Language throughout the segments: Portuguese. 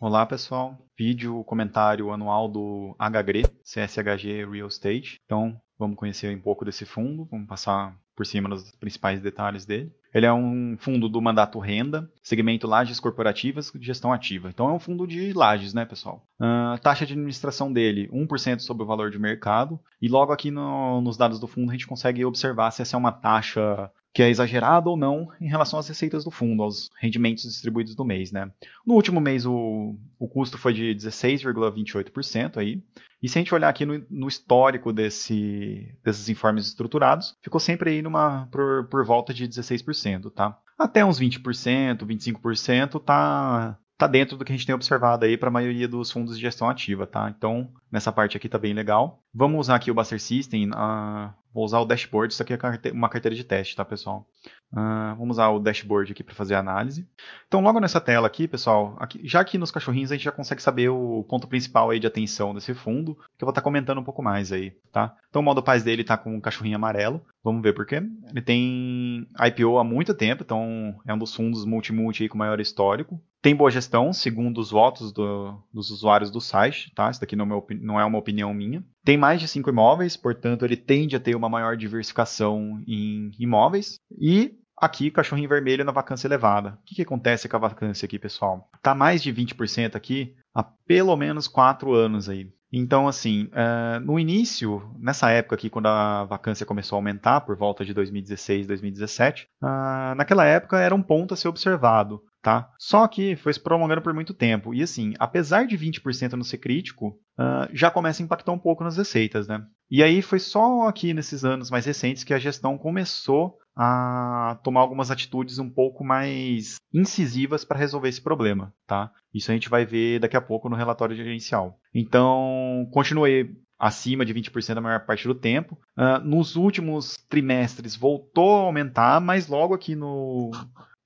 Olá pessoal, vídeo comentário anual do HGRE, CSHG Real Estate. Então vamos conhecer um pouco desse fundo, vamos passar por cima dos principais detalhes dele. Ele é um fundo do mandato renda, segmento lajes corporativas gestão ativa. Então é um fundo de lajes, né, pessoal? A uh, taxa de administração dele, 1% sobre o valor de mercado. E logo aqui no, nos dados do fundo a gente consegue observar se essa é uma taxa que é exagerado ou não em relação às receitas do fundo, aos rendimentos distribuídos do mês, né? No último mês o, o custo foi de 16,28% aí, e se a gente olhar aqui no, no, histórico desse, desses informes estruturados, ficou sempre aí numa por, por volta de 16%, tá? Até uns 20%, 25% tá tá dentro do que a gente tem observado aí para a maioria dos fundos de gestão ativa, tá? Então, nessa parte aqui tá bem legal. Vamos usar aqui o Buster System, uh, vou usar o dashboard, isso aqui é uma carteira de teste, tá, pessoal? Uh, vamos usar o dashboard aqui para fazer a análise. Então, logo nessa tela aqui, pessoal, aqui, já aqui nos cachorrinhos a gente já consegue saber o ponto principal aí de atenção desse fundo, que eu vou estar tá comentando um pouco mais aí, tá? Então, o modo paz dele está com um cachorrinho amarelo, vamos ver por quê. Ele tem IPO há muito tempo, então é um dos fundos multi-multi com maior histórico. Tem boa gestão, segundo os votos do, dos usuários do site, tá? Isso daqui não é, uma, não é uma opinião minha. Tem mais de cinco imóveis, portanto, ele tende a ter uma maior diversificação em imóveis. E aqui, cachorrinho vermelho na vacância elevada. O que, que acontece com a vacância aqui, pessoal? Está mais de 20% aqui há pelo menos quatro anos aí. Então, assim, uh, no início, nessa época aqui, quando a vacância começou a aumentar, por volta de 2016, 2017, uh, naquela época era um ponto a ser observado tá? Só que foi se prolongando por muito tempo. E assim, apesar de 20% não ser crítico, uh, já começa a impactar um pouco nas receitas, né? E aí foi só aqui nesses anos mais recentes que a gestão começou a tomar algumas atitudes um pouco mais incisivas para resolver esse problema, tá? Isso a gente vai ver daqui a pouco no relatório gerencial. Então, continuei acima de 20% a maior parte do tempo. Uh, nos últimos trimestres voltou a aumentar, mas logo aqui no,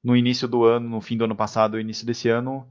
no início do ano, no fim do ano passado, início desse ano,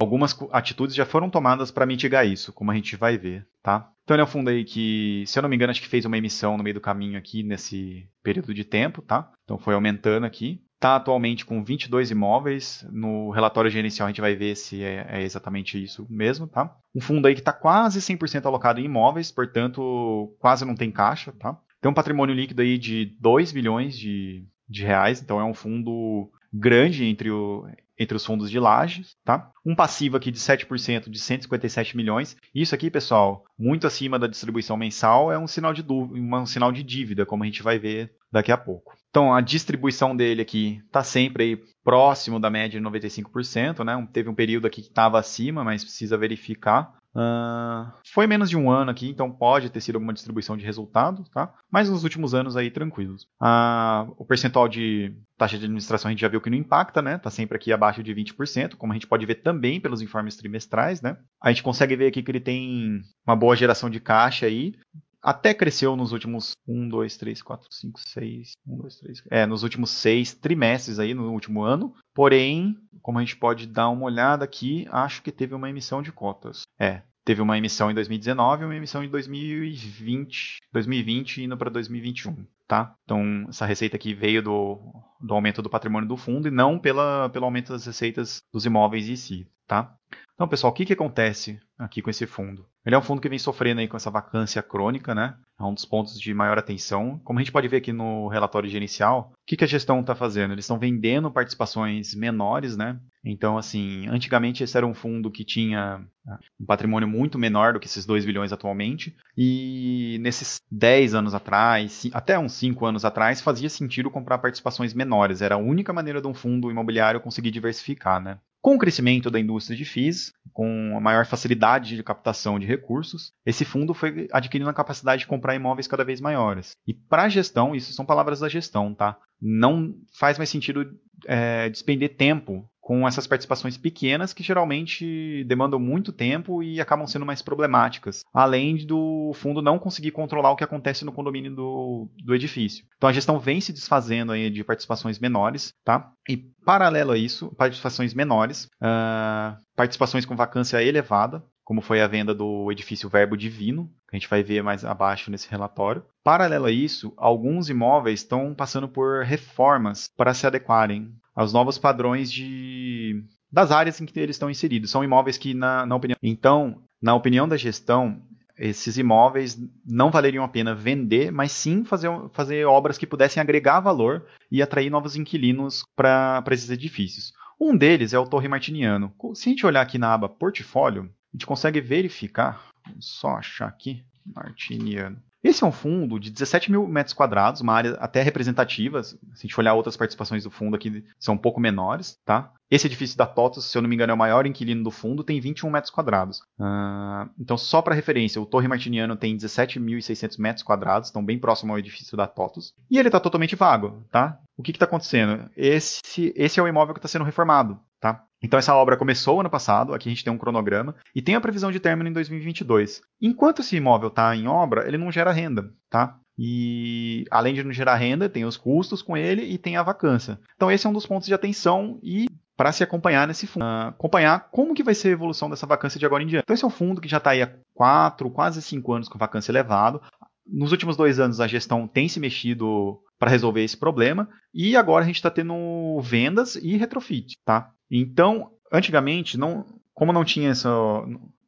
algumas atitudes já foram tomadas para mitigar isso, como a gente vai ver, tá? Então ele é um fundo aí que, se eu não me engano, acho que fez uma emissão no meio do caminho aqui nesse período de tempo, tá? Então foi aumentando aqui. Está atualmente com 22 imóveis. No relatório gerencial a gente vai ver se é, é exatamente isso mesmo, tá? Um fundo aí que está quase 100% alocado em imóveis, portanto, quase não tem caixa, tá? Tem um patrimônio líquido aí de 2 bilhões de, de reais, então é um fundo grande entre, o, entre os fundos de lajes, tá? Um passivo aqui de 7% de 157 milhões. Isso aqui, pessoal, muito acima da distribuição mensal, é um sinal de, um sinal de dívida, como a gente vai ver daqui a pouco. Então, a distribuição dele aqui está sempre aí próximo da média de 95%, né? Teve um período aqui que estava acima, mas precisa verificar. Uh, foi menos de um ano aqui, então pode ter sido alguma distribuição de resultado, tá? Mas nos últimos anos aí tranquilos. Uh, o percentual de taxa de administração a gente já viu que não impacta, né? Tá sempre aqui abaixo de 20%, como a gente pode ver também pelos informes trimestrais, né? A gente consegue ver aqui que ele tem uma boa geração de caixa aí, até cresceu nos últimos 1, 2, 3, 4, 5, 6. 1, 2, 3. É, nos últimos seis trimestres aí, no último ano. Porém, como a gente pode dar uma olhada aqui, acho que teve uma emissão de cotas. É, teve uma emissão em 2019 e uma emissão em 2020, 2020 indo para 2021, tá? Então, essa receita aqui veio do, do aumento do patrimônio do fundo e não pela, pelo aumento das receitas dos imóveis em si, tá? Então, pessoal, o que, que acontece aqui com esse fundo? Ele é um fundo que vem sofrendo aí com essa vacância crônica, né? É um dos pontos de maior atenção. Como a gente pode ver aqui no relatório gerencial, o que, que a gestão está fazendo? Eles estão vendendo participações menores, né? Então, assim, antigamente esse era um fundo que tinha ah, um patrimônio muito menor do que esses 2 bilhões atualmente. E nesses 10 anos atrás, até uns 5 anos atrás, fazia sentido comprar participações menores. Era a única maneira de um fundo imobiliário conseguir diversificar, né? Com o crescimento da indústria de FIIs, com a maior facilidade de captação de recursos, esse fundo foi adquirindo a capacidade de comprar imóveis cada vez maiores. E para a gestão, isso são palavras da gestão, tá? Não faz mais sentido é, despender tempo com essas participações pequenas que geralmente demandam muito tempo e acabam sendo mais problemáticas, além do fundo não conseguir controlar o que acontece no condomínio do, do edifício. Então a gestão vem se desfazendo aí de participações menores, tá? E paralelo a isso, participações menores, uh, participações com vacância elevada, como foi a venda do edifício Verbo Divino, que a gente vai ver mais abaixo nesse relatório. Paralelo a isso, alguns imóveis estão passando por reformas para se adequarem aos novos padrões de, das áreas em que eles estão inseridos. São imóveis que, na, na opinião. Então, na opinião da gestão, esses imóveis não valeriam a pena vender, mas sim fazer, fazer obras que pudessem agregar valor e atrair novos inquilinos para esses edifícios. Um deles é o Torre Martiniano. Se a gente olhar aqui na aba Portfólio, a gente consegue verificar, vamos só achar aqui, Martiniano. Esse é um fundo de 17 mil metros quadrados, uma área até representativa. Se a gente olhar outras participações do fundo aqui, são um pouco menores, tá? Esse edifício da TOTOS, se eu não me engano, é o maior inquilino do fundo, tem 21 metros quadrados. Uh, então, só para referência, o Torre Martiniano tem 17.600 metros quadrados, então bem próximo ao edifício da TOTOS. E ele está totalmente vago, tá? O que está acontecendo? Esse, esse é o imóvel que está sendo reformado, tá? Então essa obra começou ano passado, aqui a gente tem um cronograma, e tem a previsão de término em 2022. Enquanto esse imóvel está em obra, ele não gera renda, tá? E além de não gerar renda, tem os custos com ele e tem a vacância. Então esse é um dos pontos de atenção e para se acompanhar nesse fundo, uh, acompanhar como que vai ser a evolução dessa vacância de agora em diante. Então esse é um fundo que já está aí há quatro, quase cinco anos com vacância elevado. Nos últimos dois anos a gestão tem se mexido para resolver esse problema e agora a gente está tendo vendas e retrofit, tá? Então, antigamente, não, como não tinha essa,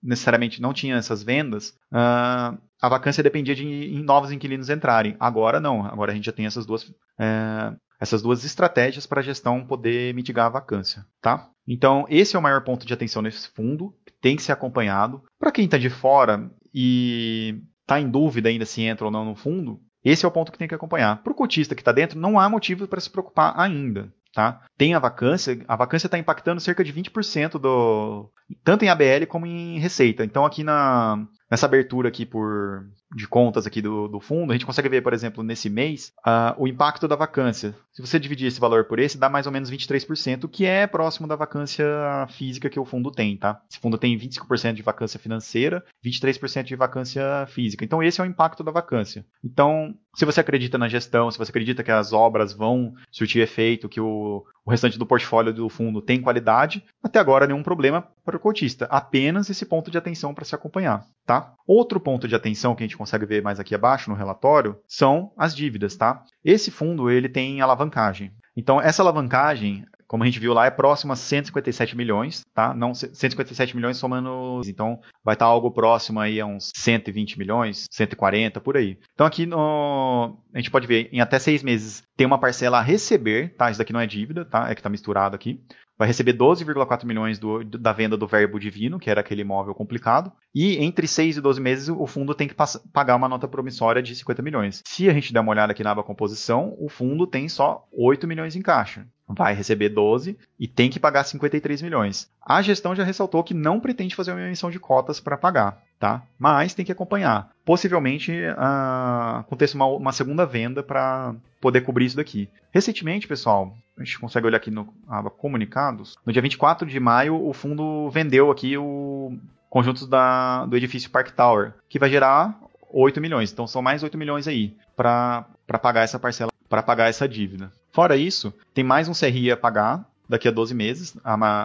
necessariamente não tinha essas vendas, uh, a vacância dependia de em novos inquilinos entrarem. Agora não, agora a gente já tem essas duas, uh, essas duas estratégias para a gestão poder mitigar a vacância, tá? Então, esse é o maior ponto de atenção nesse fundo, tem que ser acompanhado. Para quem está de fora e está em dúvida ainda se entra ou não no fundo, esse é o ponto que tem que acompanhar. Para o cotista que está dentro, não há motivo para se preocupar ainda. Tá? Tem a vacância, a vacância está impactando cerca de 20% do. tanto em ABL como em receita. Então, aqui na, nessa abertura aqui por de contas aqui do, do fundo, a gente consegue ver, por exemplo, nesse mês, uh, o impacto da vacância. Se você dividir esse valor por esse, dá mais ou menos 23%, que é próximo da vacância física que o fundo tem, tá? Esse fundo tem 25% de vacância financeira, 23% de vacância física. Então, esse é o impacto da vacância. Então, se você acredita na gestão, se você acredita que as obras vão surtir efeito, que o, o restante do portfólio do fundo tem qualidade, até agora nenhum problema para o cotista. Apenas esse ponto de atenção para se acompanhar, tá? Outro ponto de atenção que a gente consegue ver mais aqui abaixo no relatório são as dívidas, tá? Esse fundo ele tem alavancagem. Então essa alavancagem como a gente viu lá, é próximo a 157 milhões, tá? Não 157 milhões somando, então vai estar algo próximo aí a uns 120 milhões, 140 por aí. Então aqui no, a gente pode ver em até seis meses tem uma parcela a receber, tá? Isso daqui não é dívida, tá? É que está misturado aqui vai receber 12,4 milhões do, da venda do Verbo Divino, que era aquele imóvel complicado, e entre 6 e 12 meses o fundo tem que pagar uma nota promissória de 50 milhões. Se a gente der uma olhada aqui na aba composição, o fundo tem só 8 milhões em caixa. Vai receber 12 e tem que pagar 53 milhões. A gestão já ressaltou que não pretende fazer uma emissão de cotas para pagar, tá? Mas tem que acompanhar. Possivelmente uh, aconteça uma, uma segunda venda para poder cobrir isso daqui. Recentemente, pessoal, a gente consegue olhar aqui no aba comunicados. No dia 24 de maio, o fundo vendeu aqui o conjunto da, do edifício Park Tower, que vai gerar 8 milhões. Então são mais 8 milhões aí para pagar essa parcela, para pagar essa dívida. Fora isso, tem mais um CRI a pagar daqui a 12 meses,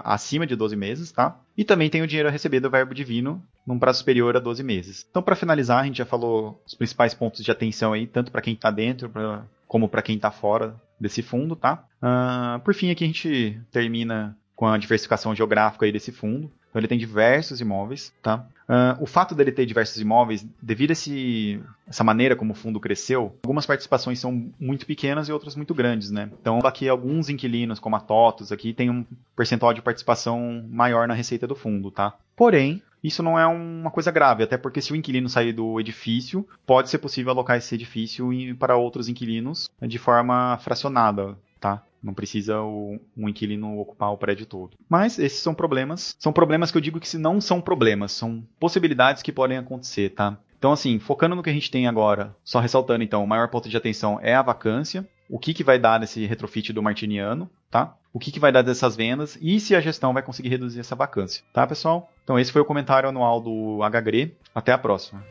acima de 12 meses, tá? E também tem o dinheiro a receber do verbo divino num prazo superior a 12 meses. Então, para finalizar, a gente já falou os principais pontos de atenção aí, tanto para quem está dentro pra, como para quem está fora desse fundo, tá? Uh, por fim, aqui a gente termina com a diversificação geográfica aí desse fundo. Então ele tem diversos imóveis, tá? Uh, o fato dele ter diversos imóveis, devido a esse, essa maneira como o fundo cresceu, algumas participações são muito pequenas e outras muito grandes, né? Então aqui alguns inquilinos, como a TOTOS, aqui tem um percentual de participação maior na receita do fundo, tá? Porém, isso não é uma coisa grave, até porque se o inquilino sair do edifício, pode ser possível alocar esse edifício para outros inquilinos de forma fracionada, tá? Não precisa o, um inquilino ocupar o prédio todo. Mas esses são problemas. São problemas que eu digo que se não são problemas, são possibilidades que podem acontecer, tá? Então, assim, focando no que a gente tem agora, só ressaltando então, o maior ponto de atenção é a vacância, o que, que vai dar nesse retrofit do Martiniano, tá? O que, que vai dar dessas vendas e se a gestão vai conseguir reduzir essa vacância, tá, pessoal? Então, esse foi o comentário anual do HGRE. Até a próxima.